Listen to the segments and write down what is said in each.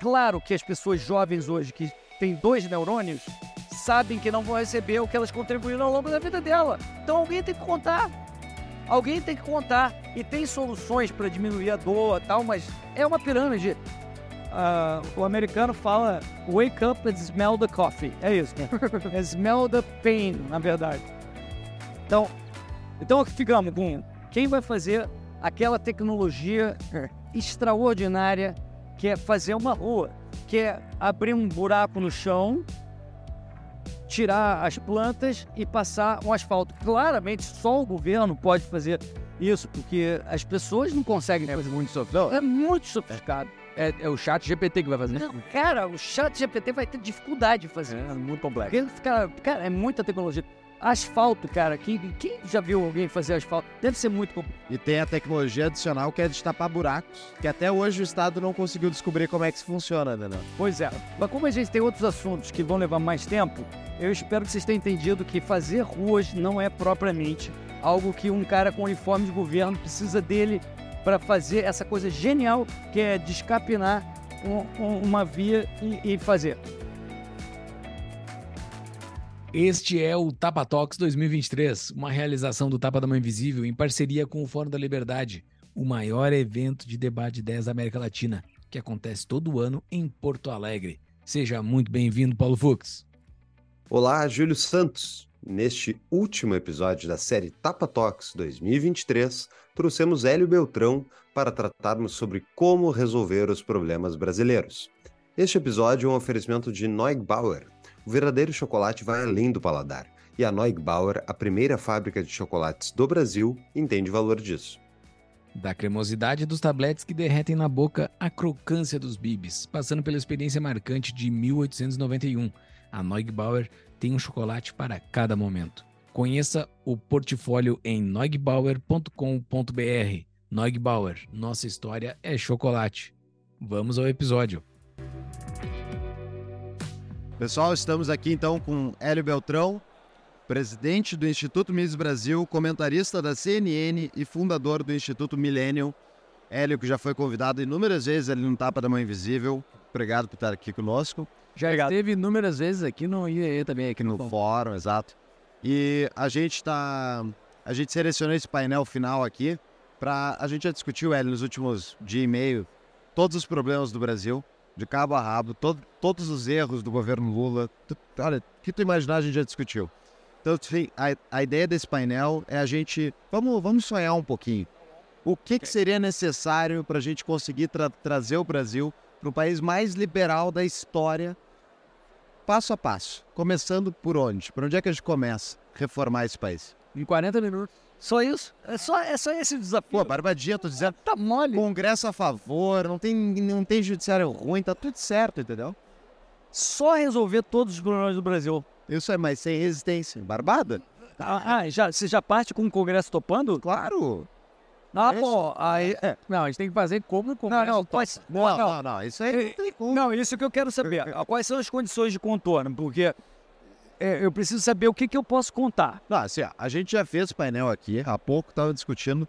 claro que as pessoas jovens hoje que têm dois neurônios sabem que não vão receber o que elas contribuíram ao longo da vida dela. Então alguém tem que contar. Alguém tem que contar. E tem soluções para diminuir a dor e tal, mas é uma pirâmide. Ah, o americano fala wake up and smell the coffee. É isso. É smell the pain, na verdade. Então, então ficamos com quem vai fazer aquela tecnologia extraordinária que é fazer uma rua, que é abrir um buraco no chão, tirar as plantas e passar um asfalto. Claramente, só o governo pode fazer isso, porque as pessoas não conseguem fazer muito sofisticado. É muito sofisticado. É, é o chat GPT que vai fazer. Não, cara, o chat GPT vai ter dificuldade de fazer. É muito complexo. Porque, cara, cara, é muita tecnologia. Asfalto, cara, quem, quem já viu alguém fazer asfalto? Deve ser muito complicado. E tem a tecnologia adicional que é destapar buracos, que até hoje o Estado não conseguiu descobrir como é que isso funciona, né? Pois é. Mas como a gente tem outros assuntos que vão levar mais tempo, eu espero que vocês tenham entendido que fazer ruas não é propriamente algo que um cara com uniforme de governo precisa dele para fazer essa coisa genial que é descapinar um, um, uma via e, e fazer. Este é o Tapa Talks 2023, uma realização do Tapa da Mãe Invisível em parceria com o Fórum da Liberdade, o maior evento de debate de ideias da América Latina, que acontece todo ano em Porto Alegre. Seja muito bem-vindo, Paulo Fux. Olá, Júlio Santos. Neste último episódio da série Tapa Talks 2023, trouxemos Hélio Beltrão para tratarmos sobre como resolver os problemas brasileiros. Este episódio é um oferecimento de Neugbauer, o verdadeiro chocolate vai além do paladar, e a Neugbauer, a primeira fábrica de chocolates do Brasil, entende o valor disso. Da cremosidade dos tabletes que derretem na boca à crocância dos bibis, passando pela experiência marcante de 1891, a Neugbauer tem um chocolate para cada momento. Conheça o portfólio em neugbauer.com.br. Neugbauer, nossa história é chocolate. Vamos ao episódio. Pessoal, estamos aqui então com Hélio Beltrão, presidente do Instituto Miss Brasil, comentarista da CNN e fundador do Instituto Millennium. Hélio, que já foi convidado inúmeras vezes ali no Tapa da Mãe Invisível. Obrigado por estar aqui conosco. Já Obrigado. esteve inúmeras vezes aqui no IEE também, aqui no, no fórum, exato. E a gente está. A gente selecionou esse painel final aqui para a gente já discutiu, Hélio, nos últimos dia e meio, todos os problemas do Brasil de cabo a rabo, todo, todos os erros do governo Lula. Tu, olha, que tu imaginar a gente já discutiu. Então, enfim, a, a ideia desse painel é a gente. Vamos, vamos sonhar um pouquinho. O que, que seria necessário para a gente conseguir tra trazer o Brasil para o país mais liberal da história, passo a passo? Começando por onde? Por onde é que a gente começa a reformar esse país? Em 40 minutos. Só isso? É só, é só esse desafio? Pô, barbadinha, tô dizendo. Tá mole. Congresso a favor, não tem, não tem judiciário ruim, tá tudo certo, entendeu? Só resolver todos os problemas do Brasil. Isso é, mas sem resistência. Barbada? Ah, ah já, você já parte com o Congresso topando? Claro. Ah, é pô, aí. É. Não, a gente tem que fazer como o Congresso. Não, não, quais, não, não, não, isso aí não Não, isso que eu quero saber. Quais são as condições de contorno? Porque é, eu preciso saber o que, que eu posso contar. Não, assim, a gente já fez painel aqui, há pouco estava discutindo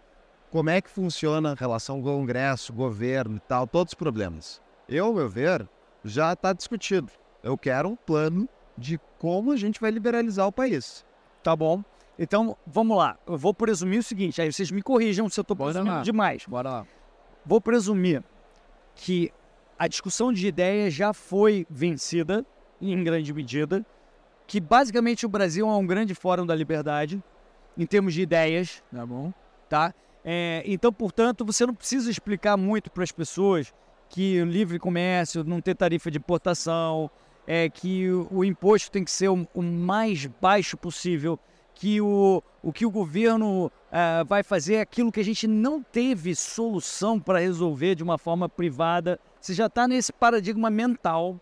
como é que funciona a relação Congresso, governo e tal, todos os problemas. Eu, ao meu ver, já está discutido. Eu quero um plano de como a gente vai liberalizar o país. Tá bom. Então, vamos lá. Eu vou presumir o seguinte, aí vocês me corrijam se eu estou presumindo demais. Bora lá. Vou presumir que a discussão de ideias já foi vencida, em grande medida, que basicamente o Brasil é um grande fórum da liberdade, em termos de ideias, tá bom? Tá? É, então, portanto, você não precisa explicar muito para as pessoas que o livre comércio não tem tarifa de importação, é, que o, o imposto tem que ser o, o, mais baixo possível, que o, o que o governo uh, vai fazer é aquilo que a gente não teve solução para resolver de uma forma privada. Você já está nesse paradigma mental.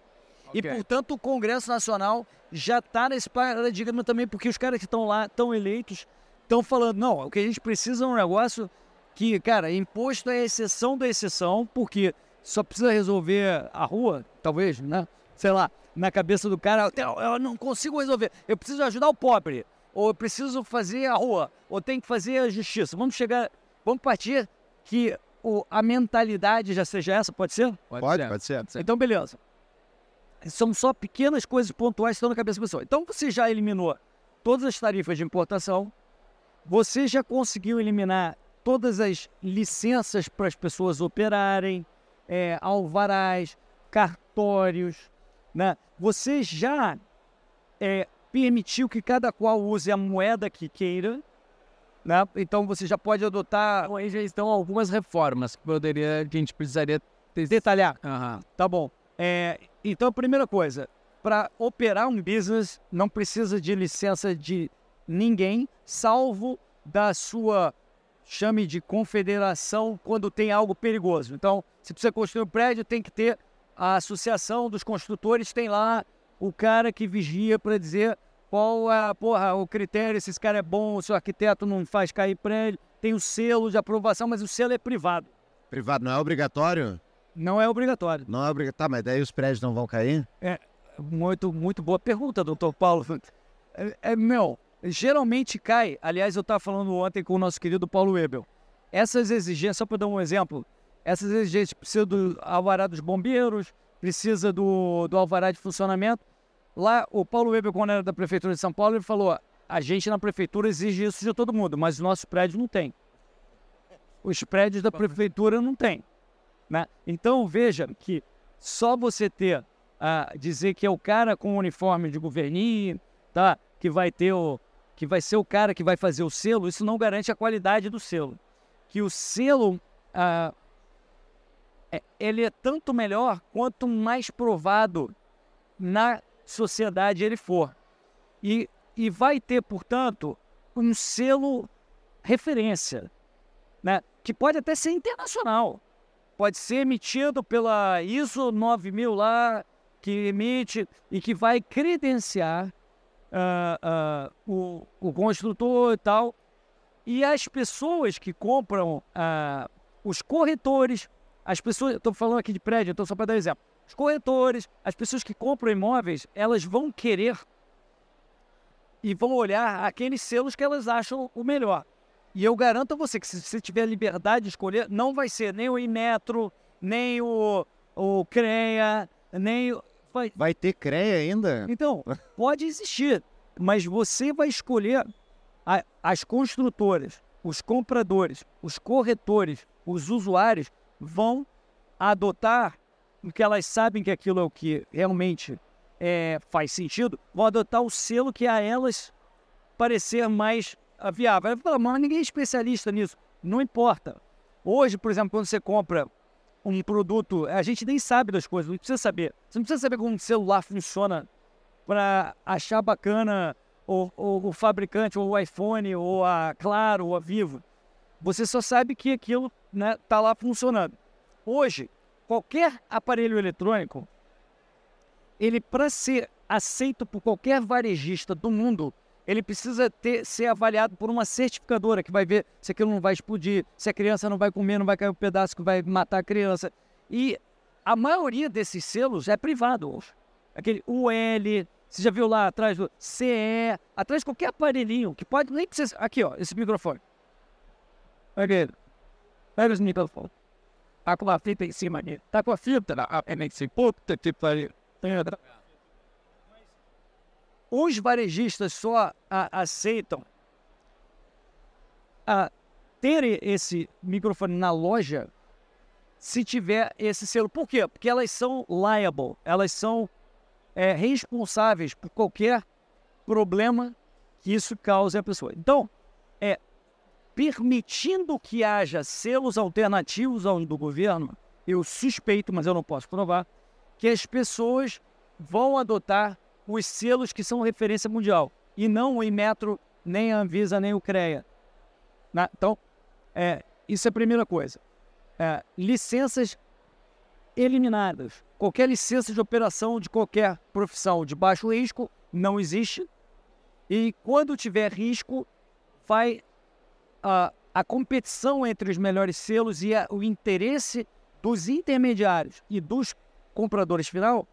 Okay. E, portanto, o Congresso Nacional já está nesse paradigma também, porque os caras que estão lá, estão eleitos, estão falando, não, o que a gente precisa é um negócio que, cara, imposto é exceção da exceção, porque só precisa resolver a rua, talvez, né? Sei lá, na cabeça do cara, eu não consigo resolver, eu preciso ajudar o pobre, ou eu preciso fazer a rua, ou tem que fazer a justiça. Vamos chegar, vamos partir que o- a mentalidade já seja essa, pode ser? Pode, ser. pode ser. Então, beleza. São só pequenas coisas pontuais que estão na cabeça da pessoa. Então, você já eliminou todas as tarifas de importação, você já conseguiu eliminar todas as licenças para as pessoas operarem, é, alvarás, cartórios, né? Você já é, permitiu que cada qual use a moeda que queira, né? Então, você já pode adotar... Então aí já estão algumas reformas que poderia, que a gente precisaria ter. Detalhar. Aham. Tá bom. É, então, primeira coisa, para operar um business, não precisa de licença de ninguém, salvo da sua, chame de confederação, quando tem algo perigoso. Então, se precisa construir um prédio, tem que ter a associação dos construtores, tem lá o cara que vigia para dizer qual é porra, o critério, se esse cara é bom, se o arquiteto não faz cair prédio, tem o selo de aprovação, mas o selo é privado, Privado não é obrigatório? Não é obrigatório. Não é obrigatório. Tá, mas daí os prédios não vão cair? Muito, muito boa pergunta, doutor Paulo. É, é, meu, geralmente cai. Aliás, eu estava falando ontem com o nosso querido Paulo Webel. Essas exigências, só para dar um exemplo, essas exigências precisam do alvará dos bombeiros, precisa do, do alvará de funcionamento. Lá, o Paulo Webel, quando era da Prefeitura de São Paulo, ele falou: a gente na Prefeitura exige isso de todo mundo, mas os nossos prédios não tem. Os prédios da Prefeitura não tem. Né? Então, veja que só você ter a dizer que é o cara com o uniforme de governinho, tá? Que vai ter o que vai ser o cara que vai fazer o selo, isso não garante a qualidade do selo. Que o selo ah, é- ele é tanto melhor quanto mais provado na sociedade ele for. E, e vai ter, portanto, um selo referência, né? Que pode até ser internacional. Pode ser emitido pela ISO 9000 lá, que emite e que vai credenciar ah, ah, o, o construtor e tal. E as pessoas que compram, ah, os corretores, as pessoas, estou falando aqui de prédio, então só para dar um exemplo. Os corretores, as pessoas que compram imóveis, elas vão querer e vão olhar aqueles selos que elas acham o melhor. E eu garanto a você que se você tiver liberdade de escolher, não vai ser nem o Inmetro, nem o, o CREA, nem o... Vai, Vai ter CREA ainda? então, pode existir, mas você vai escolher a- as construtoras, os compradores, os corretores, os usuários vão adotar, porque elas sabem que aquilo é o que realmente é, faz sentido, vão adotar o selo que a elas parecer mais viável. Aí fala, mas ninguém é especialista nisso. Não importa. Hoje, por exemplo, quando você compra um produto, a gente nem sabe das coisas, não precisa saber. Você não precisa saber como um celular funciona para achar bacana o, o, o fabricante, ou o iPhone, ou a Claro, ou a Vivo. Você só sabe que aquilo né, tá lá funcionando. Hoje, qualquer aparelho eletrônico, ele para ser aceito por qualquer varejista do mundo, ele precisa ter, ser avaliado por uma certificadora que vai ver se aquilo não vai explodir, se a criança não vai comer, não vai cair um pedaço que vai matar a criança. E a maioria desses selos é privado. Aquele UL, você já viu lá atrás do CE, atrás de qualquer aparelhinho, que pode nem precisar. Aqui, ó, esse microfone. Aqui. Pega esse microfone. Tá com a fita em cima aqui. Tá com a fita na é puta que pariu. Tem outra. Os varejistas só a- aceitam a ter esse microfone na loja se tiver esse selo. Por quê? Porque elas são liable, elas são é, responsáveis por qualquer problema que isso cause à pessoa. Então, é permitindo que haja selos alternativos ao do governo, eu suspeito, mas eu não posso provar, que as pessoas vão adotar os selos que são referência mundial e não o Inmetro, nem a Anvisa, nem o CREA. né? Então, é, isso é a primeira coisa. É, licenças eliminadas. Qualquer licença de operação de qualquer profissão de baixo risco não existe. E quando tiver risco, vai a, a competição entre os melhores selos e a- o interesse dos intermediários e dos compradores final,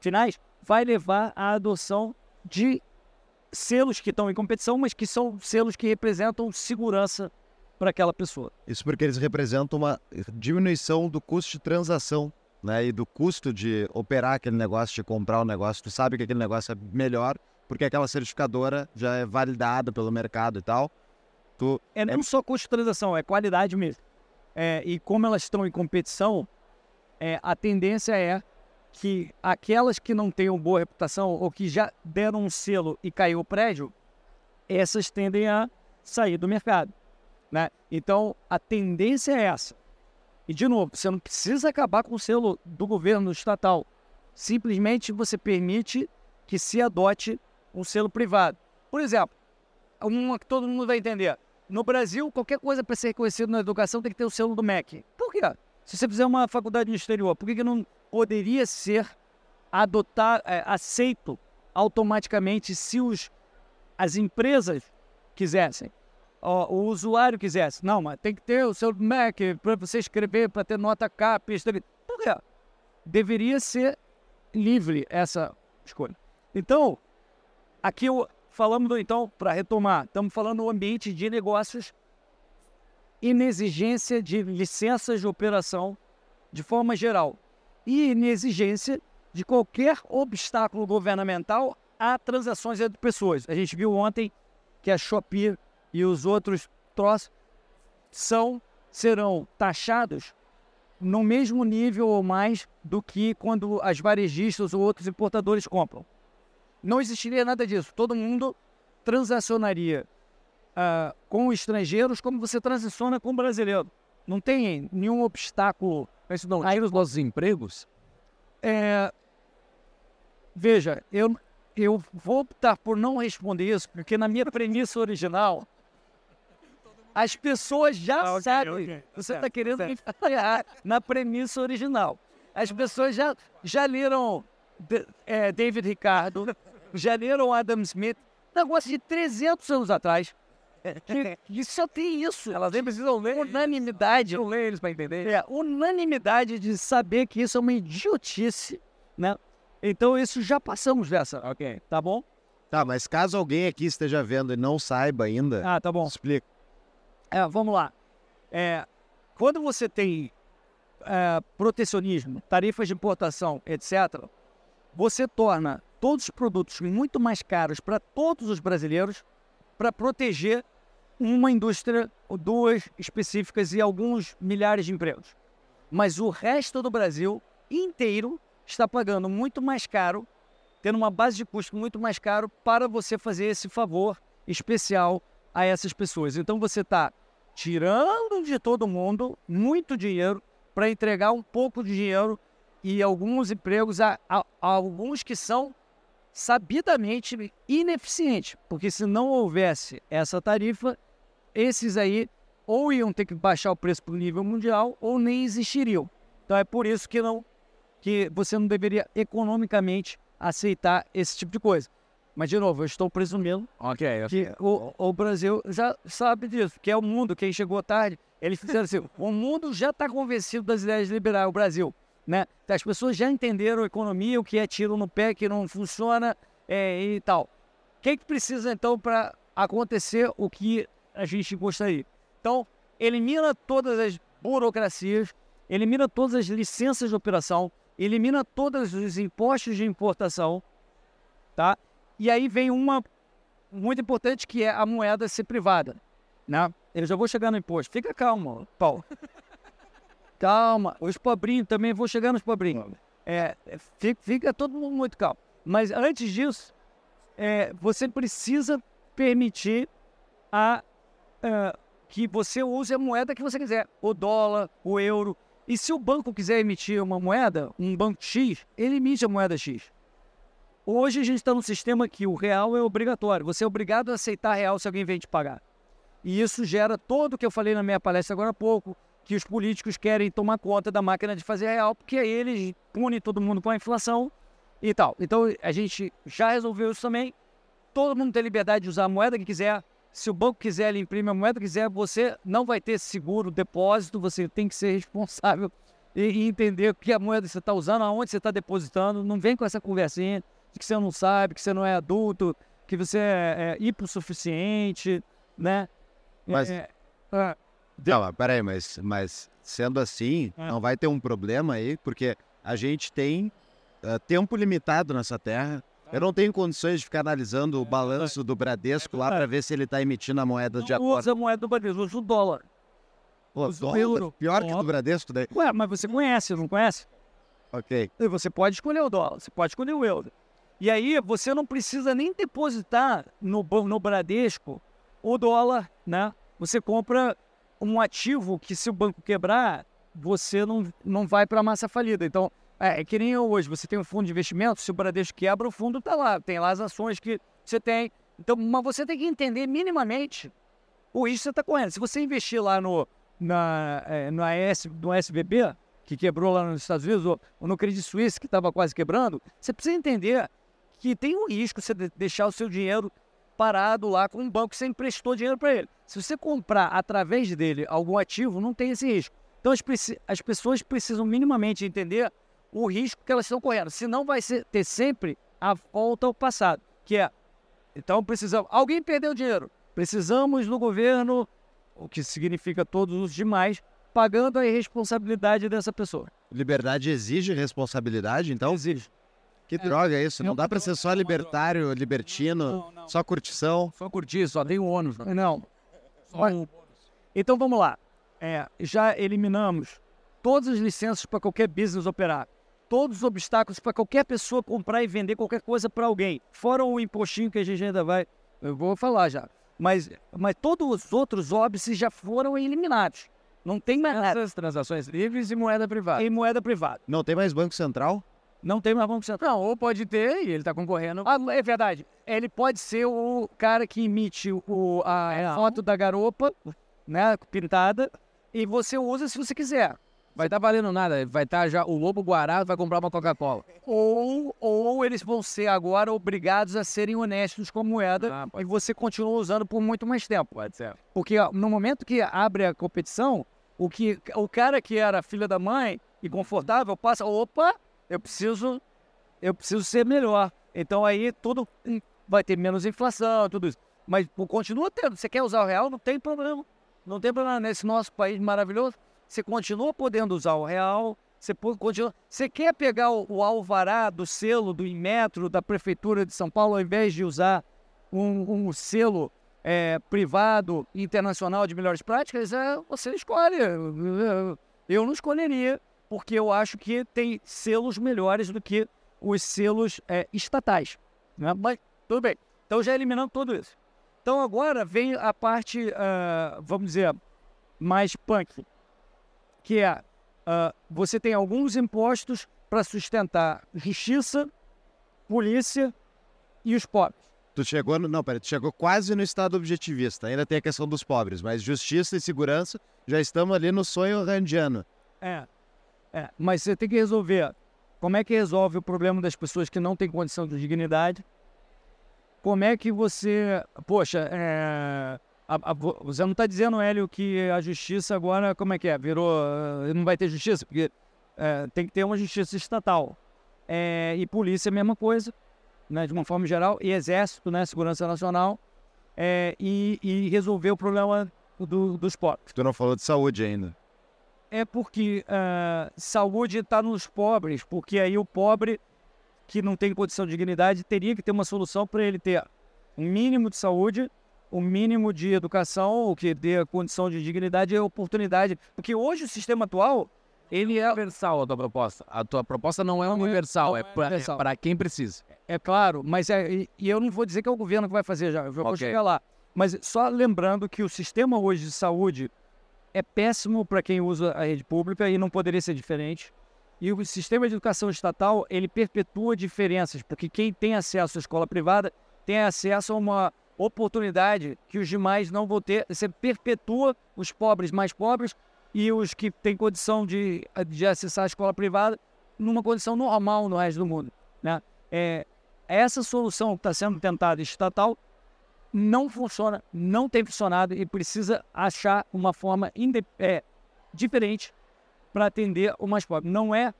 finais vai levar à adoção de selos que estão em competição, mas que são selos que representam segurança para aquela pessoa. Isso porque eles representam uma diminuição do custo de transação, né? E do custo de operar aquele negócio, de comprar o negócio. Tu sabe que aquele negócio é melhor porque aquela certificadora já é validada pelo mercado e tal. Tu É não só custo de transação, é qualidade mesmo. É, e como elas estão em competição, é, a tendência é que aquelas que não tenham boa reputação ou que já deram um selo e caiu o prédio, essas tendem a sair do mercado. Né? Então, a tendência é essa. E, de novo, você não precisa acabar com o selo do governo estatal. Simplesmente você permite que se adote um selo privado. Por exemplo, uma que todo mundo vai entender. No Brasil, qualquer coisa para ser reconhecido na educação tem que ter o selo do MEC. Por quê? Se você fizer uma faculdade no exterior, por que, que não poderia ser adotar, é, aceito automaticamente se os, as empresas quisessem? Ó, o usuário quisesse. Não, mas tem que ter o seu MEC para você escrever, para ter nota CAP. Por quê? Deveria ser livre essa escolha. Então, aqui eu, falamos, então, para retomar, estamos falando do ambiente de negócios, inexigência de licenças de operação de forma geral e inexigência de qualquer obstáculo governamental a transações entre pessoas. A gente viu ontem que a Shopee e os outros troços são, serão taxados no mesmo nível ou mais do que quando as varejistas ou outros importadores compram. Não existiria nada disso. Todo mundo transacionaria uh, com estrangeiros como você transaciona com brasileiro. Não tem nenhum obstáculo. Mas não tira os nossos empregos? É, veja, eu, eu vou optar por não responder isso, porque na minha premissa original, as pessoas já Ah, ok, sabem. ok. Você está querendo me ferrar na premissa original. As pessoas já, já leram é, David Ricardo, já leram Adam Smith, negócio de 300 anos atrás. Que, só tem isso. Elas nem precisam ler. Unanimidade. Não lê eles para entender. É, unanimidade de saber que isso é uma idiotice, né? Então isso já passamos dessa, Ok. tá bom? Tá, mas caso alguém aqui esteja vendo e não saiba ainda, Ah, tá bom. explica. É, vamos lá. É, quando você tem é, protecionismo, tarifas de importação, etc., você torna todos os produtos muito mais caros para todos os brasileiros para proteger uma indústria ou duas específicas e alguns milhares de empregos. Mas o resto do Brasil inteiro está pagando muito mais caro, tendo uma base de custo muito mais caro para você fazer esse favor especial a essas pessoas. Então você está tirando de todo mundo muito dinheiro para entregar um pouco de dinheiro e alguns empregos a, a- a alguns que são sabidamente ineficientes, porque se não houvesse essa tarifa, esses aí ou iam ter que baixar o preço para o nível mundial ou nem existiriam. Então é por isso que não que você não deveria economicamente aceitar esse tipo de coisa. Mas de novo, eu estou presumindo Ok. ok. que o, o Brasil já sabe disso, que é o mundo, quem chegou tarde, eles fizeram assim, o mundo já está convencido das ideias liberais, o Brasil, né? As pessoas já entenderam a economia, o que é tiro no pé, que não funciona é, e tal. O que, que precisa então para acontecer o que a gente gostaria? Então, elimina todas as burocracias, elimina todas as licenças de operação, elimina todos os impostos de importação, tá? E aí vem uma muito importante que é a moeda ser privada, né? Eu já vou chegar no imposto. Fica calmo, Paulo. Calma. Os pobrinhos também vou chegar nos pobrinhos. É, é, fica, fica todo mundo muito calmo. Mas antes disso, é, você precisa permitir a, é, que você use a moeda que você quiser, o dólar, o euro. E se o banco quiser emitir uma moeda, um banco X, ele emite a moeda X. Hoje a gente está num sistema que o real é obrigatório. Você é obrigado a aceitar real se alguém vem te pagar. E isso gera todo o que eu falei na minha palestra agora há pouco, que os políticos querem tomar conta da máquina de fazer real, porque aí eles punem todo mundo com a inflação e tal. Então a gente já resolveu isso também. Todo mundo tem liberdade de usar a moeda que quiser. Se o banco quiser, ele imprime a moeda que quiser. Você não vai ter seguro, depósito. Você tem que ser responsável e, e entender que a moeda você está usando, aonde você está depositando. Não vem com essa conversinha de que você não sabe, que você não é adulto, que você é, é hipossuficiente, né? Mas- É, é, Não, mas peraí, mas, mas sendo assim, É. não vai ter um problema aí, porque a gente tem ah, tempo limitado nessa terra. Eu não tenho condições de ficar analisando o balanço do Bradesco lá para ver se ele está emitindo a moeda de Não acordo. usa a moeda do Bradesco, usa o dólar. Pô, dólar, euro. pior que o do. Bradesco daí. Ué, mas você conhece, não conhece? Ok. E você pode escolher o dólar, você pode escolher o euro. E aí você não precisa nem depositar no, no Bradesco o dólar, né? Você compra um ativo que se o banco quebrar, você não, não vai para a massa falida. Então, é, é que nem hoje, você tem um fundo de investimento, se o Bradesco quebra, o fundo está lá, tem lá as ações que você tem. Então, mas você tem que entender minimamente o risco que você está correndo. Se você investir lá no, na, é, no, AS, no SVB, que quebrou lá nos Estados Unidos, ou, ou no Credit Suisse, que estava quase quebrando, você precisa entender que tem um risco você de- deixar o seu dinheiro parado lá com um banco que você emprestou dinheiro para ele. Se você comprar através dele algum ativo, não tem esse risco. Então as, as pessoas precisam minimamente entender o risco que elas estão correndo. Senão vai ser- ter sempre a volta ao passado, que é então precisamos. Alguém perdeu dinheiro. Precisamos do governo, o que significa todos os demais, pagando a irresponsabilidade dessa pessoa. Liberdade exige responsabilidade, então? Exige. Que droga é isso? Não dá pra ser só libertário, libertino, só curtição. Só curtir, só tem o ônus. né? Não. Só Olha, Então vamos lá. É, já eliminamos todas as licenças para qualquer business operar. Todos os obstáculos para qualquer pessoa comprar e vender qualquer coisa para alguém. Fora o impostinho que a gente ainda vai. Eu vou falar já. Mas, mas todos os outros óbices já foram eliminados. Não tem mais nada. Essas transações livres e moeda privada. Em moeda privada. Não tem mais Banco Central? Não tem mais Banco Central. Não, ou pode ter e ele tá concorrendo. Ah, é verdade. Ele pode ser o cara que emite o, a Real. foto da garopa, né, pintada, e você usa se você quiser. Vai estar valendo nada. Vai estar já. O Lobo Guará vai comprar uma Coca-Cola. Ou, ou eles vão ser agora obrigados a serem honestos com a moeda Ah, e você continua usando por muito mais tempo. Pode ser. Porque ó, no momento que abre a competição, o, que, o cara que era filha da mãe e confortável passa, opa, eu preciso, eu preciso ser melhor. Então aí tudo hum, vai ter menos inflação, tudo isso. Mas continua tendo. Você quer usar o real, não tem problema. Não tem problema nesse nosso país maravilhoso. Você continua podendo usar o real. Você continua. Você quer pegar o, o alvará do selo do Inmetro da prefeitura de São Paulo ao invés de usar um, um selo é, privado internacional de melhores práticas, é, você escolhe. Eu- não escolheria, porque eu acho que tem selos melhores do que os selos é, estatais. né? Mas tudo bem. Então já eliminando tudo isso. Então agora vem a parte, ah, vamos dizer, mais punk, que é ah, você tem alguns impostos para sustentar justiça, polícia e os pobres. Tu chegou no. Não, peraí, tu chegou quase no estado objetivista. Ainda tem a questão dos pobres, mas justiça e segurança já estamos ali no sonho randiano. É, é, mas você tem que resolver. Como é que resolve o problema das pessoas que não têm condição de dignidade? Como é que você. Poxa, é, a- a- vo- você não está dizendo, Hélio, que a justiça agora, como é que é? Virou. eh, Não vai ter justiça? Porque eh, tem que ter uma justiça estatal. É, e polícia, a mesma coisa, né, de uma forma geral, e exército, né, segurança nacional, é, e, e resolver o problema do- dos pobres. Tu não falou de saúde ainda. É porque ah, saúde está nos pobres, porque aí o pobre que não tem condição de dignidade teria que ter uma solução para ele ter um mínimo de saúde, um mínimo de educação, o que dê condição de dignidade e oportunidade. Porque hoje o sistema atual, ele é, Universal a tua proposta. A tua proposta não é universal, é pra- é universal. para quem precisa. é claro, mas é, e, e eu não vou dizer que é o governo que vai fazer já, eu vou Ok. chegar lá. Mas só lembrando que o sistema hoje de saúde é péssimo para quem usa a rede pública e não poderia ser diferente. E o sistema de educação estatal, ele perpetua diferenças, porque quem tem acesso à escola privada tem acesso a uma oportunidade que os demais não vão ter. Você perpetua os pobres mais pobres e os que têm condição de, de acessar a escola privada numa condição normal no resto do mundo. Né? É, essa solução que está sendo tentada estatal não funciona, não tem funcionado e precisa achar uma forma é, diferente para atender o mais pobre. Não é,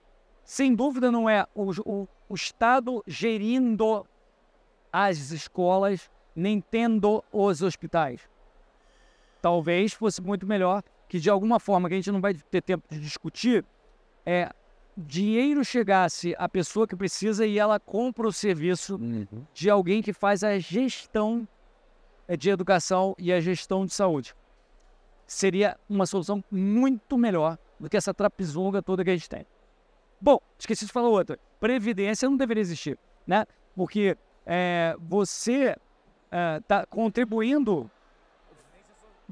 sem dúvida, não é o, o, o Estado gerindo as escolas, nem tendo os hospitais. Talvez fosse muito melhor que de alguma forma, que a gente não vai ter tempo de discutir, é dinheiro chegasse à pessoa que precisa e ela compra o serviço Uhum. de alguém que faz a gestão eh, de educação e a gestão de saúde. Seria uma solução muito melhor do que essa trapizonga toda que a gente tem. Bom, esqueci de falar outra. Previdência não deveria existir, né? Porque eh, você está contribuindo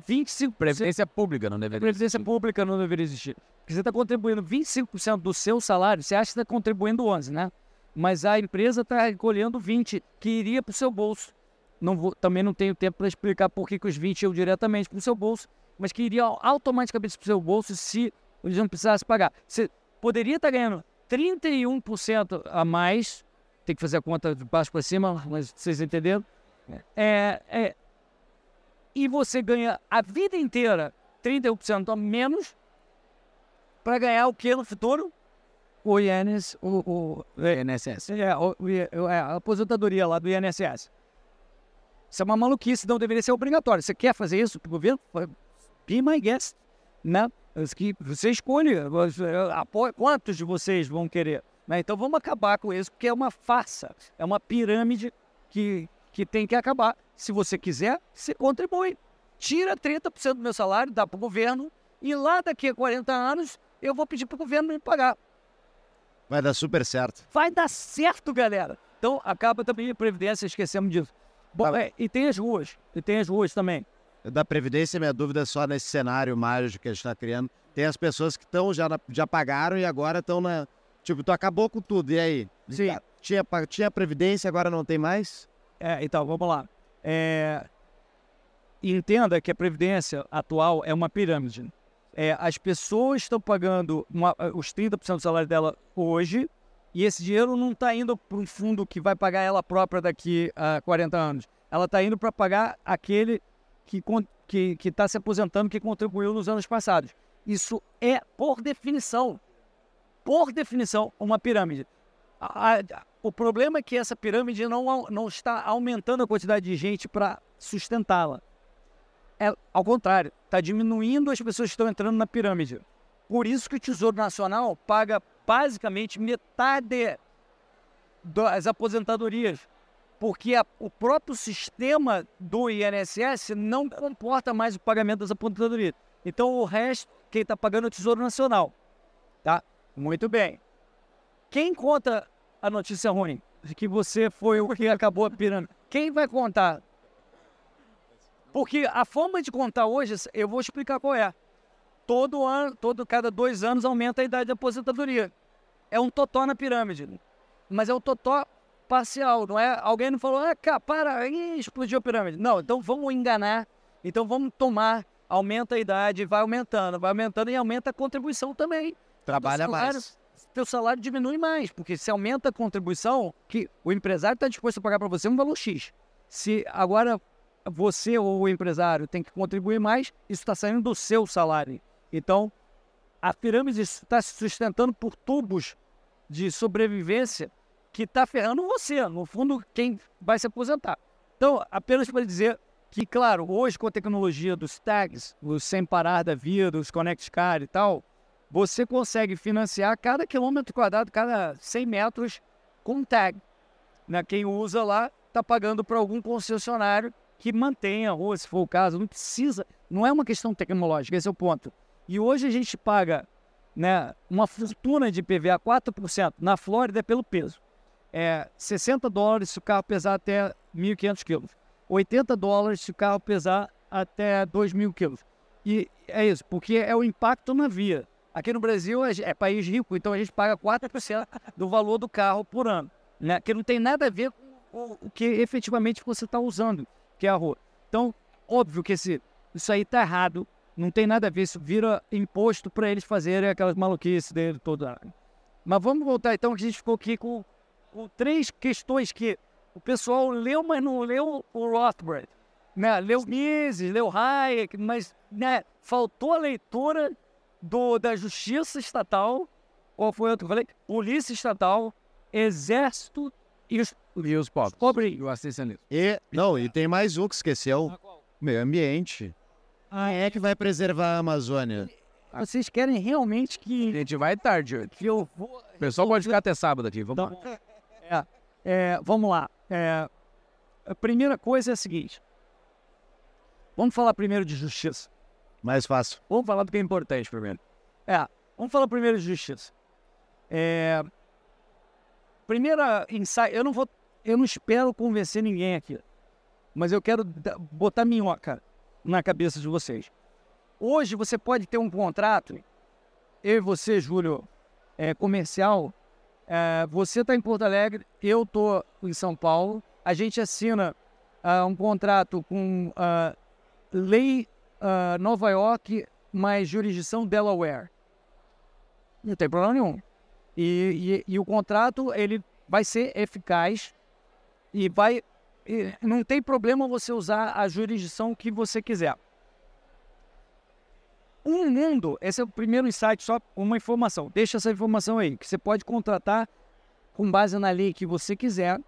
25%. Previdência pública, não deveria. Previdência pública não deveria existir. Porque você está contribuindo 25% do seu salário, você acha que está contribuindo 11%, né? Mas a empresa está recolhendo 20% que iria para o seu bolso. Não vou, também não tenho tempo para explicar por que, que os 20 iam diretamente para o seu bolso, mas que iria automaticamente para o seu bolso se eles não precisassem pagar. Você poderia estar ganhando 31% a mais, tem que fazer a conta de baixo para cima, mas vocês entenderam? É, é, e você ganha a vida inteira 31% a menos para ganhar o que no futuro? O INS, o, o, INSS. é, o- o é, a aposentadoria lá do INSS. Isso é uma maluquice, não deveria ser obrigatório. Você quer fazer isso para o governo? Be my guest. Né? Que você escolhe quantos de vocês vão querer. né? Então vamos acabar com isso, porque é uma farsa, é uma pirâmide que, que tem que acabar. Se você quiser, você contribui. Tira 30% do meu salário, dá para o governo, e lá daqui a 40 anos eu vou pedir para o governo me pagar. Vai dar super certo. Vai dar certo, galera. Então acaba também a Previdência, esquecemos disso. Bom, Tá. é, e tem as ruas, e tem as ruas também. Da Previdência, minha dúvida é só nesse cenário mágico que a gente está criando. Tem as pessoas que estão já, já pagaram e agora estão na. Tipo, tu acabou com tudo. E aí? Sim. Tinha, tinha Previdência, agora não tem mais? É, então, vamos lá. É, entenda que a Previdência atual é uma pirâmide. É, as pessoas estão pagando uma- os 30% do salário dela hoje e esse dinheiro não está indo para um fundo que vai pagar ela própria daqui a 40 anos. Ela está indo para pagar aquele que está se aposentando, que contribuiu nos anos passados. Isso é, por definição, por definição, uma pirâmide. A- a- o problema é que essa pirâmide não, não está aumentando a quantidade de gente para sustentá-la. É ao contrário, está diminuindo as pessoas que estão entrando na pirâmide. Por isso que o Tesouro Nacional paga basicamente metade das aposentadorias. Porque a- o próprio sistema do INSS não comporta mais o pagamento das aposentadorias. Então o resto, quem está pagando é o Tesouro Nacional. Tá? Muito bem. Quem conta a notícia ruim? De que você foi o que acabou a pirâmide. Quem vai contar? Porque a forma de contar hoje, eu vou explicar qual é. Todo ano, todo, cada dois anos aumenta a idade de aposentadoria. É um totó na pirâmide. Mas é um totó parcial, não é? Alguém não falou, ah, cara, para, aí explodiu a pirâmide. Não, então vamos enganar, então vamos tomar, aumenta a idade, vai aumentando, vai aumentando e aumenta a contribuição também Trabalha mais. Teu salário diminui mais, porque se aumenta a contribuição, que o empresário está disposto a pagar para você um valor X. Se agora você ou o empresário tem que contribuir mais, isso está saindo do seu salário. Então, a pirâmide está se sustentando por tubos de sobrevivência que está ferrando você, no fundo, quem vai se aposentar. Então, apenas para dizer que, claro, hoje com a tecnologia dos tags, os sem parar da vida, os Connect Car e tal, você consegue financiar cada quilômetro quadrado, cada 100 metros com tag. Né? Quem usa lá está pagando para algum concessionário que mantenha a rua, se for o caso. Não precisa, não é uma questão tecnológica, esse é o ponto. E hoje a gente paga né, uma fortuna de PVA, 4%. Na Flórida é pelo peso. É 60 dólares se o carro pesar até 1.500 quilos. 80 dólares se o carro pesar até 2.000 quilos. E é isso, porque é o impacto na via. Aqui no Brasil é, país rico, então a gente paga 4% do valor do carro por ano. Né? Que não tem nada a ver com o que efetivamente você está usando, que é a rua. Então, óbvio que esse, isso aí está errado, não tem nada a ver, isso vira imposto para eles fazerem aquelas maluquices dele toda. Mas vamos voltar então, que a gente ficou aqui com, com três questões que o pessoal leu, mas não leu o Rothbard. Né? Leu Mises, leu Hayek, mas né, faltou a leitura do, da justiça estatal, qual foi outro que eu falei? Polícia estatal, exército e os E os pobres. pobres. E o assistencialismo. E, não, e tem mais um que esqueceu. Meio ambiente. Quem é que vai preservar a Amazônia? Vocês querem realmente A que, gente vai tarde hoje. que eu vou. O pessoal pode ficar até sábado aqui. Vamos Então, lá. é, é, vamos lá. É, a primeira coisa é a seguinte. Vamos falar primeiro de justiça. Mais fácil. Vamos falar do que é importante primeiro. É, vamos falar primeiro de justiça. É, primeira insight, eu não vou, eu não espero convencer ninguém aqui, mas eu quero botar minhoca na cabeça de vocês. Hoje você pode ter um contrato, eu e você, Júlio, é, comercial. é, você está em Porto Alegre, eu estou em São Paulo. A gente assina ah, um contrato com ah, lei ah, Nova York, mas jurisdição Delaware. Não tem problema nenhum. E, e- e o contrato ele vai ser eficaz e vai. e não tem problema você usar a jurisdição que você quiser. Um mundo, esse é o primeiro insight, só uma informação. Deixa essa informação aí, que você pode contratar com base na lei que você quiser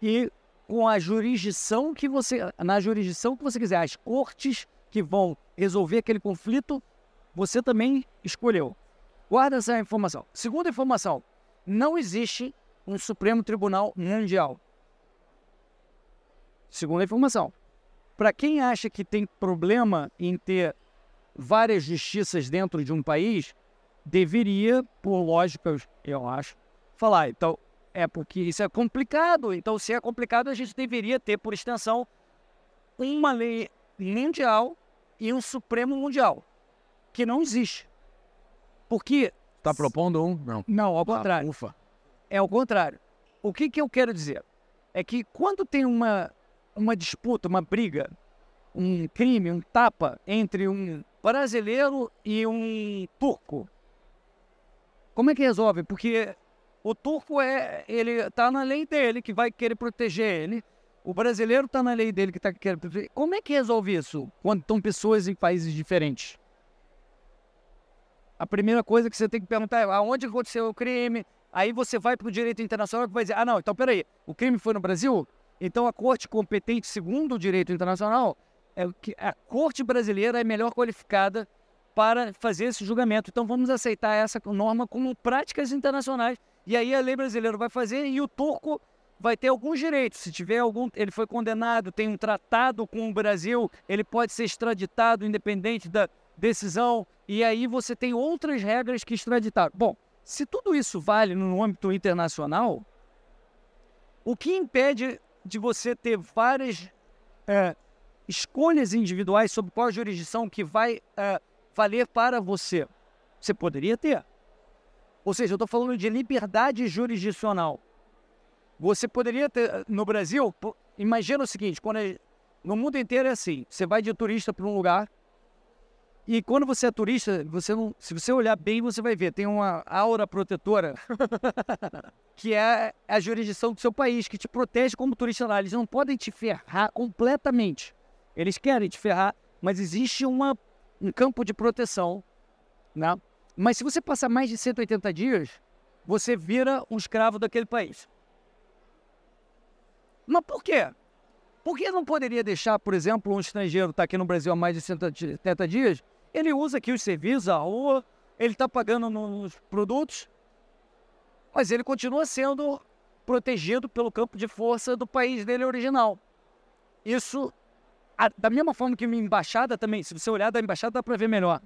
e com a jurisdição que você, na jurisdição que você quiser, as cortes que vão resolver aquele conflito, você também escolheu. Guarda essa informação. Segunda informação, não existe um Supremo Tribunal Mundial. Segunda informação. Para quem acha que tem problema em ter várias justiças dentro de um país, deveria, por lógica, eu acho, falar. Então, é porque isso é complicado. Então, se é complicado, a gente deveria ter, por extensão, uma lei mundial e um Supremo Mundial, que não existe. Porque, Tá propondo um? Não. não, ao Ah, contrário. ufa. É o contrário. O que, que eu quero dizer? É que quando tem uma, uma disputa, uma briga, um crime, um tapa entre um brasileiro e um turco, como é que resolve? Porque o turco é, ele tá na lei dele que vai querer proteger ele. O brasileiro tá na lei dele que tá querendo proteger. Como é que resolve isso quando estão pessoas em países diferentes? A primeira coisa que você tem que perguntar é aonde aconteceu o crime. Aí você vai para o direito internacional que vai dizer, ah não, então peraí, o crime foi no Brasil? Então a corte competente segundo o direito internacional é que a corte brasileira é melhor qualificada para fazer esse julgamento. Então vamos aceitar essa norma como práticas internacionais. E aí a lei brasileira vai fazer e o turco vai ter alguns direitos. Se tiver algum, ele foi condenado, tem um tratado com o Brasil, ele pode ser extraditado independente da decisão. E aí você tem outras regras que extraditar. Bom, se tudo isso vale no âmbito internacional, o que impede de você ter várias é, escolhas individuais sobre qual jurisdição que vai é, valer para você? Você poderia ter. Ou seja, eu estou falando de liberdade jurisdicional. Você poderia ter, no Brasil, imagina o seguinte, quando é- no mundo inteiro é assim, você vai de turista para um lugar, e quando você é turista, você não, se você olhar bem, você vai ver, tem uma aura protetora, que é a jurisdição do seu país, que te protege como turista lá. Eles não podem te ferrar completamente. Eles querem te ferrar, mas existe uma, um campo de proteção, né? Mas se você passar mais de 180 dias, você vira um escravo daquele país. Mas por quê? Por que não poderia deixar, por exemplo, um estrangeiro estar aqui no Brasil há mais de 170 dias? Ele usa aqui os serviços, a rua, ele está pagando nos produtos, mas ele continua sendo protegido pelo campo de força do país dele original. Isso, a- da mesma forma que uma embaixada também, se você olhar da embaixada dá para ver melhor.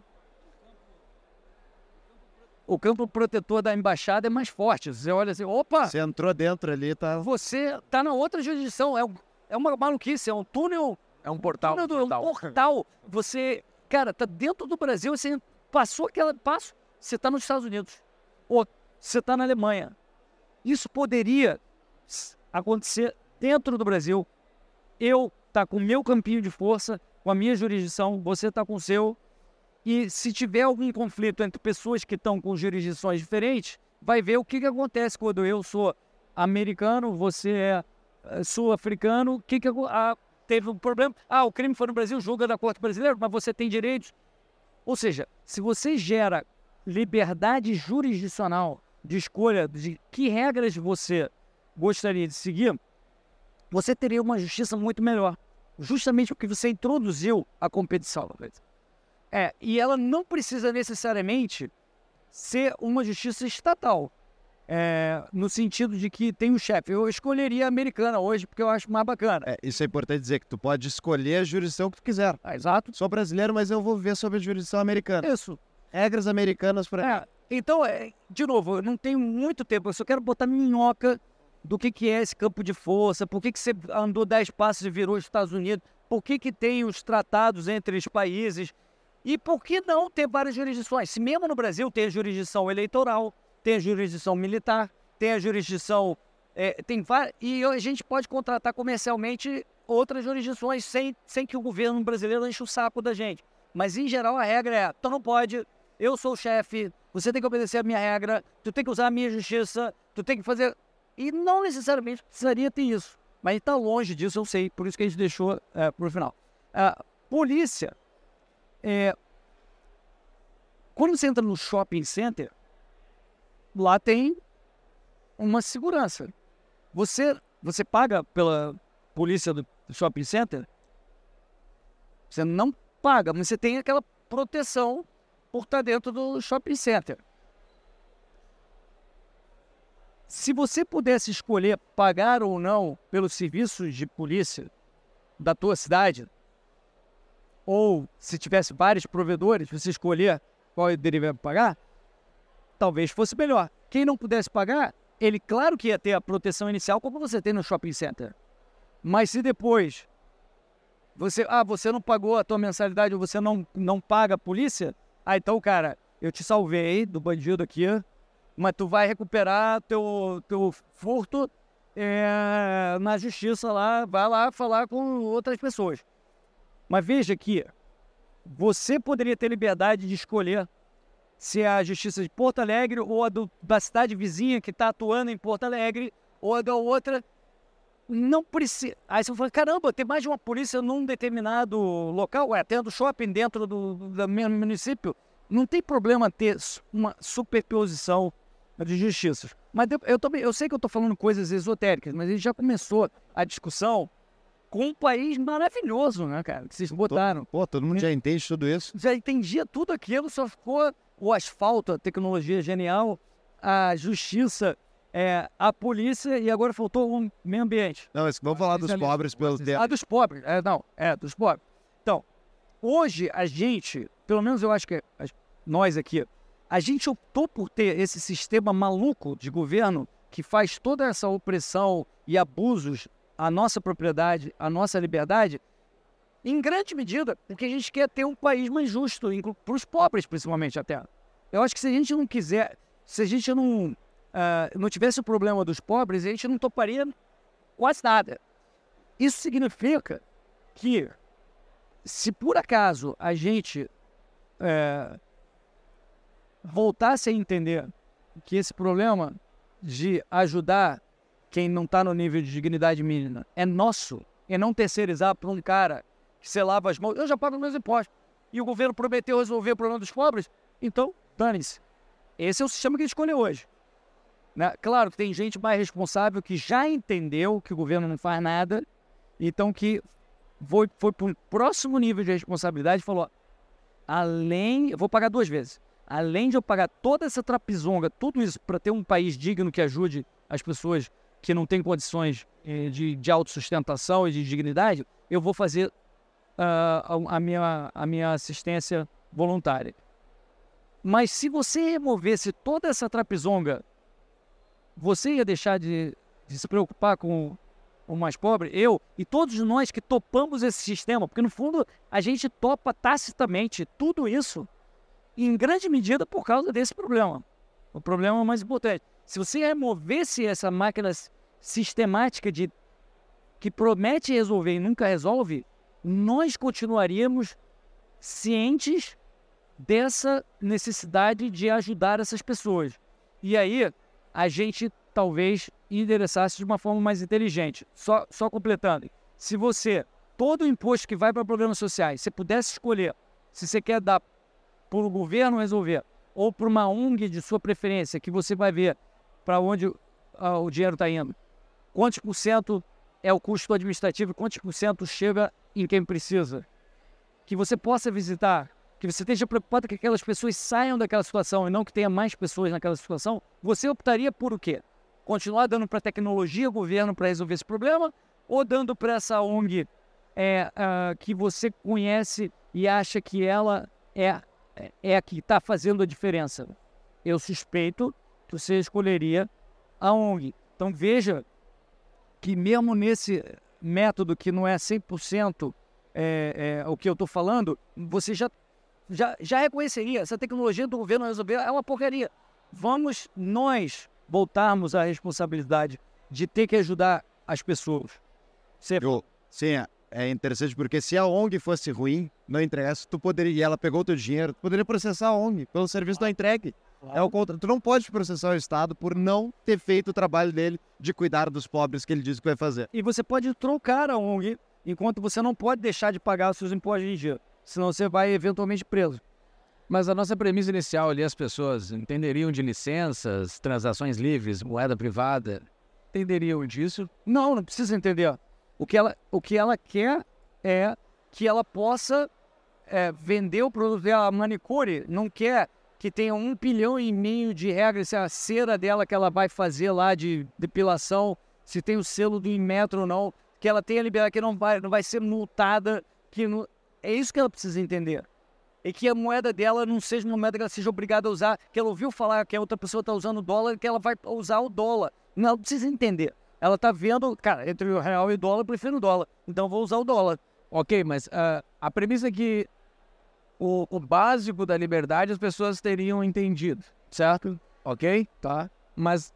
O campo protetor da embaixada é mais forte. Você olha assim, opa, Você entrou dentro ali, tá? você tá na outra jurisdição. É, é uma maluquice, é um túnel É um portal. túnel do- é um portal. portal. Você, cara, tá dentro do Brasil, você passou aquele passo, você tá nos Estados Unidos. Ou você tá na Alemanha. Isso poderia acontecer dentro do Brasil. Eu tá com o meu campinho de força, com a minha jurisdição, você tá com o seu. E se tiver algum conflito entre pessoas que estão com jurisdições diferentes, vai ver o que, que acontece quando eu sou americano, você é eh, sul-africano, que, que ah, teve um problema? Ah, o crime foi no Brasil, julga da corte brasileira, mas você tem direitos. Ou seja, se você gera liberdade jurisdicional de escolha de que regras você gostaria de seguir, você teria uma justiça muito melhor. justamente porque você introduziu a competição. É, e ela não precisa necessariamente ser uma justiça estatal. É, no sentido de que tem o um chefe. Eu escolheria a americana hoje porque eu acho mais bacana. É, isso é importante dizer que tu pode escolher a jurisdição que tu quiser. Ah, exato. Sou brasileiro, mas eu vou ver sobre a jurisdição americana. Isso. Regras americanas para. É, então, é, de novo, eu não tenho muito tempo. Eu só quero botar minhoca do que, que é esse campo de força, por que, que você andou dez passos e virou Estados Unidos, por que, que tem os tratados entre os países e por que não ter várias jurisdições? Se mesmo no Brasil tem a jurisdição eleitoral, tem a jurisdição militar, tem a jurisdição. É, tem E a gente pode contratar comercialmente outras jurisdições sem, sem que o governo brasileiro enche o saco da gente. Mas em geral a regra é: tu não pode, eu sou o chefe, você tem que obedecer a minha regra, tu tem que usar a minha justiça, tu tem que fazer. E não necessariamente precisaria ter isso. Mas está longe disso, eu sei, por isso que a gente deixou é, para o final. A polícia é, quando você entra no shopping center, lá tem uma segurança. Você, você paga pela polícia do shopping center? Você não paga, mas você tem aquela proteção por estar dentro do shopping center. Se você pudesse escolher pagar ou não pelos serviços de polícia da tua cidade, ou se tivesse vários provedores, você escolher qual ele deveria pagar, talvez fosse melhor. Quem não pudesse pagar, ele claro que ia ter a proteção inicial como você tem no shopping center. Mas se depois você, ah, você não pagou a tua mensalidade ou você não, não paga a polícia, ah, então, cara, eu te salvei do bandido aqui, mas tu vai recuperar teu, teu furto é, na justiça lá, vai lá falar com outras pessoas. Mas veja que você poderia ter liberdade de escolher se é a justiça de Porto Alegre ou a do, da cidade vizinha que está atuando em Porto Alegre ou a da outra. Não precisa. Aí você fala, caramba, tem mais de uma polícia num determinado local, ué, tendo shopping dentro do, do mesmo município. Não tem problema ter uma superposição de justiças. Mas eu, eu, também, eu sei que eu estou falando coisas esotéricas, mas a gente já começou a discussão com um país maravilhoso, né, cara? Que vocês botaram. Pô, todo mundo já entende tudo isso. Já entendia tudo aquilo, só ficou o asfalto, a tecnologia genial, a justiça, é, a polícia e agora faltou o meio ambiente. Não, mas vamos falar dos pobres pelo tempo. Ah, dos pobres. É, não, é, dos pobres. Então, hoje a gente, pelo menos eu acho que nós aqui, a gente optou por ter esse sistema maluco de governo que faz toda essa opressão e abusos a nossa propriedade, a nossa liberdade, em grande medida, porque a gente quer ter um país mais justo, para os pobres principalmente até. Eu acho que se a gente não quiser, se a gente não, uh, não tivesse o problema dos pobres, a gente não toparia quase nada. Isso significa que, se por acaso a gente é, voltasse a entender que esse problema de ajudar quem não está no nível de dignidade mínima é nosso e não terceirizar para um cara que você lava as mãos. Eu já pago meus impostos. E o governo prometeu resolver o problema dos pobres, então dane-se. Esse é o sistema que gente escolheu hoje. Né? Claro que tem gente mais responsável que já entendeu que o governo não faz nada, então que foi, foi para um próximo nível de responsabilidade e falou: além, eu vou pagar duas vezes. Além de eu pagar toda essa trapizonga, tudo isso para ter um país digno que ajude as pessoas que não tem condições eh, de, de autossustentação e de dignidade, eu vou fazer uh, a, minha, a minha assistência voluntária. Mas se você removesse toda essa trapezonga, você ia deixar de, de se preocupar com o mais pobre? Eu e todos nós que topamos esse sistema, porque no fundo a gente topa tacitamente tudo isso, em grande medida por causa desse problema. O problema mais importante. Se você removesse essa máquina sistemática de que promete resolver e nunca resolve, nós continuaríamos cientes dessa necessidade de ajudar essas pessoas. E aí a gente talvez endereçasse de uma forma mais inteligente. Só, só completando, se você, todo o imposto que vai para problemas sociais, você pudesse escolher se você quer dar para o governo resolver ou para uma ONG de sua preferência, que você vai ver para onde ah, o dinheiro está indo, quantos por cento é o custo administrativo, quantos por cento chega em quem precisa. Que você possa visitar, que você esteja preocupado que aquelas pessoas saiam daquela situação e não que tenha mais pessoas naquela situação, você optaria por o quê? Continuar dando para a tecnologia, governo, para resolver esse problema? Ou dando para essa ONG é, uh, que você conhece e acha que ela é, é a que está fazendo a diferença? Eu suspeito que você escolheria a ONG. Então veja que mesmo nesse método que não é 100% é, é, o que eu estou falando, você já, já, já reconheceria. Essa tecnologia do governo resolver é uma porcaria. Vamos nós voltarmos à responsabilidade de ter que ajudar as pessoas. Você... Eu, sim, é, é interessante porque se a ONG fosse ruim, não interessa, tu poderia, e ela pegou o teu dinheiro, tu poderia processar a ONG pelo serviço da entregue. Claro. É o contra. Tu não pode processar o Estado por não ter feito o trabalho dele de cuidar dos pobres que ele diz que vai fazer. E você pode trocar a ONG enquanto você não pode deixar de pagar os seus impostos em dia. Senão você vai eventualmente preso. Mas a nossa premissa inicial ali, as pessoas entenderiam de licenças, transações livres, moeda privada, entenderiam disso? Não, não precisa entender. O que ela, o que ela quer é que ela possa é, vender o produto dela. A manicure não quer que tenha um bilhão e meio de regras, se a cera dela que ela vai fazer lá de depilação, se tem o selo do Inmetro ou não, que ela tenha liberdade, que não vai, não vai ser multada, que não... é isso que ela precisa entender. E que a moeda dela não seja uma moeda que ela seja obrigada a usar, que ela ouviu falar que a outra pessoa está usando dólar, que ela vai usar o dólar. Não, ela precisa entender. Ela está vendo, cara, entre o real e o dólar, eu prefiro o dólar. Então vou usar o dólar. Ok, mas uh, a premissa é que o, o básico da liberdade as pessoas teriam entendido, certo? Ok? Tá. Mas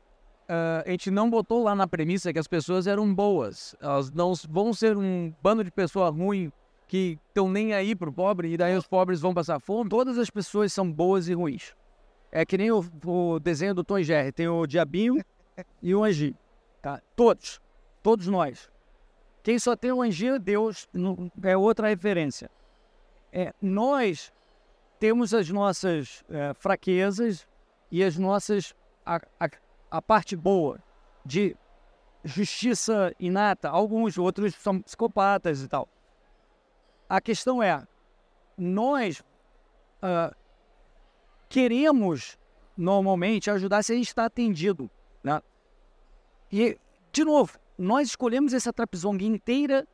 uh, a gente não botou lá na premissa que as pessoas eram boas. Elas não vão ser um bando de pessoas ruins que estão nem aí pro pobre e daí os pobres vão passar fome. Todas as pessoas são boas e ruins. É que nem o, o desenho do Tom e Jerry. Tem o diabinho e o anjinho. Tá? Todos. Todos nós. Quem só tem o anjinho, Deus, é outra referência é, nós temos as nossas é, fraquezas e as nossas a, a, a, parte boa de justiça inata. Alguns outros são psicopatas e tal. A questão é, nós uh, queremos normalmente ajudar se a gente está atendido, né? E de novo, nós escolhemos essa trapezonga inteira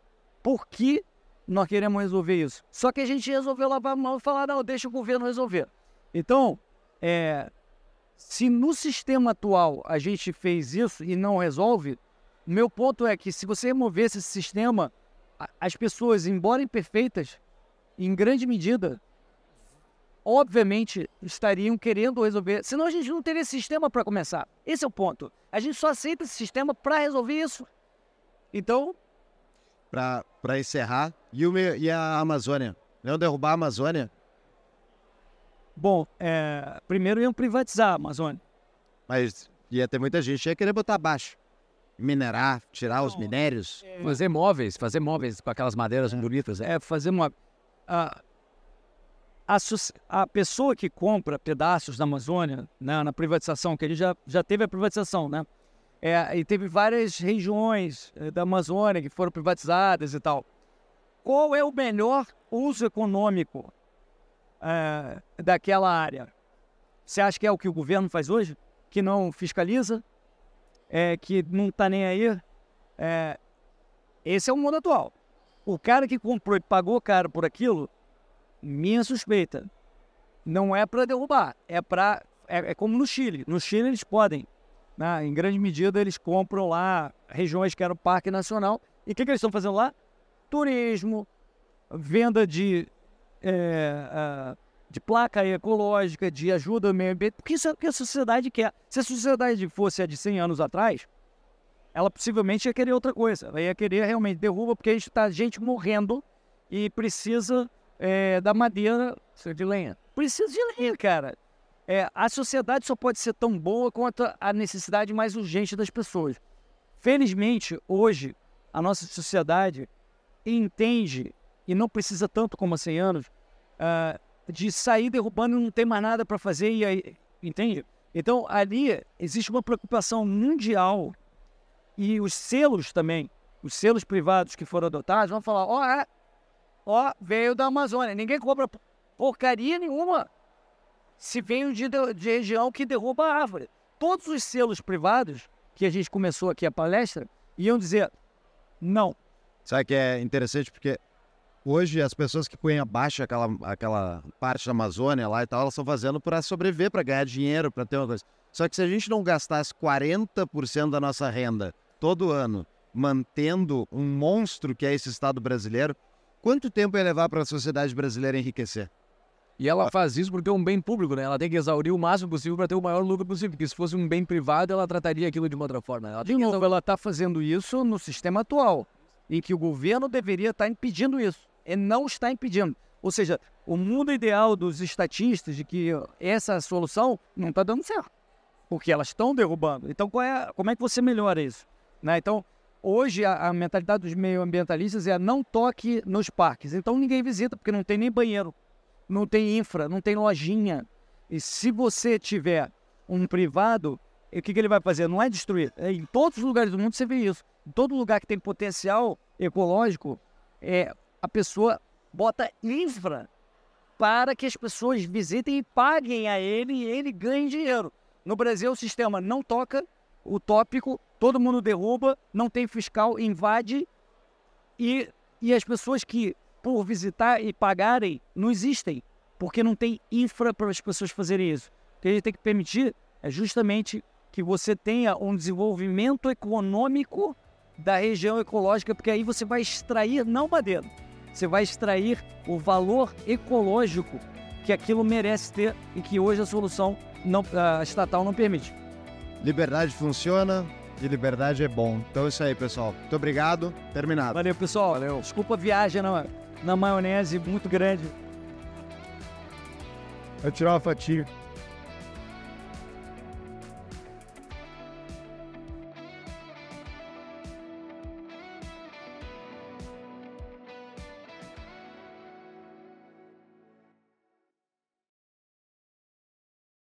porque nós queremos resolver isso. Só que a gente resolveu lavar a mão e falar, não, deixa o governo resolver. Então, é, se no sistema atual a gente fez isso e não resolve, meu ponto é que se você removesse esse sistema, as pessoas, embora imperfeitas, em grande medida, obviamente estariam querendo resolver. Senão a gente não teria sistema para começar. Esse é o ponto. A gente só aceita esse sistema para resolver isso. Então, para encerrar. E, o, e a Amazônia? Iam derrubar a Amazônia? Bom, é, primeiro iam privatizar a Amazônia. Mas ia ter muita gente que ia querer botar abaixo. Minerar, tirar Não, os minérios. É... Fazer móveis, fazer móveis com aquelas madeiras é. bonitas. É, fazer uma. A, a, a, pessoa que compra pedaços da Amazônia, né, na privatização, que ele já, já teve a privatização, né? É, e teve várias regiões é, da Amazônia que foram privatizadas e tal. Qual é o melhor uso econômico é, daquela área? Você acha que é o que o governo faz hoje? Que não fiscaliza? É, que não está nem aí? É, esse é o mundo atual. O cara que comprou e pagou caro por aquilo, minha suspeita, não é para derrubar, é para é, é como no Chile. No Chile eles podem né? Em grande medida, eles compram lá regiões que eram Parque Nacional. E o que, que, eles estão fazendo lá? Turismo, venda de, é, de placa ecológica, de ajuda ao meio ambiente. Porque isso é o que a sociedade quer. Se a sociedade fosse a de 100 anos atrás, ela possivelmente ia querer outra coisa. Ela ia querer realmente derruba, porque a gente está gente morrendo e precisa é, da madeira de lenha. Precisa de lenha, cara é, a sociedade só pode ser tão boa quanto a necessidade mais urgente das pessoas. Felizmente, hoje, a nossa sociedade entende, e não precisa tanto como há 100 anos, uh, de sair derrubando e não ter mais nada para fazer, e aí, entende? Então, ali existe uma preocupação mundial, e os selos também, os selos privados que foram adotados vão falar: ó, é, ó, veio da Amazônia. Ninguém compra porcaria nenhuma se veio de, de região que derruba a árvore. Todos os selos privados que a gente começou aqui a palestra iam dizer não. Sabe que é interessante porque hoje as pessoas que põem abaixo aquela, aquela parte da Amazônia lá e tal, elas estão fazendo para sobreviver, para ganhar dinheiro, para ter uma coisa. Só que se a gente não gastasse 40% da nossa renda todo ano mantendo um monstro que é esse Estado brasileiro, quanto tempo ia levar para a sociedade brasileira enriquecer? E ela faz isso porque é um bem público, né? Ela tem que exaurir o máximo possível para ter o maior lucro possível. Porque se fosse um bem privado, ela trataria aquilo de uma outra forma. Ela de novo, ela está fazendo isso no sistema atual, em que o governo deveria estar impedindo isso. E não está impedindo. Ou seja, o mundo ideal dos estatistas de que essa solução não está dando certo. Porque elas estão derrubando. Então, é, como é que você melhora isso? Né? Então, hoje a, a mentalidade dos meio ambientalistas é não toque nos parques. Então, ninguém visita, porque não tem nem banheiro não tem infra, não tem lojinha. E se você tiver um privado, o que, que ele vai fazer? Não é destruir. É, em todos os lugares do mundo você vê isso. Todo lugar que tem potencial ecológico, é, a pessoa bota infra para que as pessoas visitem e paguem a ele e ele ganhe dinheiro. No Brasil, o sistema não toca, o tópico, todo mundo derruba, não tem fiscal, invade e, e as pessoas que por visitar e pagarem não existem, porque não tem infra para as pessoas fazerem isso. O que a gente tem que permitir é justamente que você tenha um desenvolvimento econômico da região ecológica, porque aí você vai extrair não madeira, você vai extrair o valor ecológico que aquilo merece ter e que hoje a solução não, a estatal não permite. Liberdade funciona, e liberdade é bom. Então é isso aí, pessoal. Muito obrigado. Terminado. Valeu, pessoal. Valeu. Desculpa a viagem, não é? na maionese muito grande. Eu tirar uma fatia.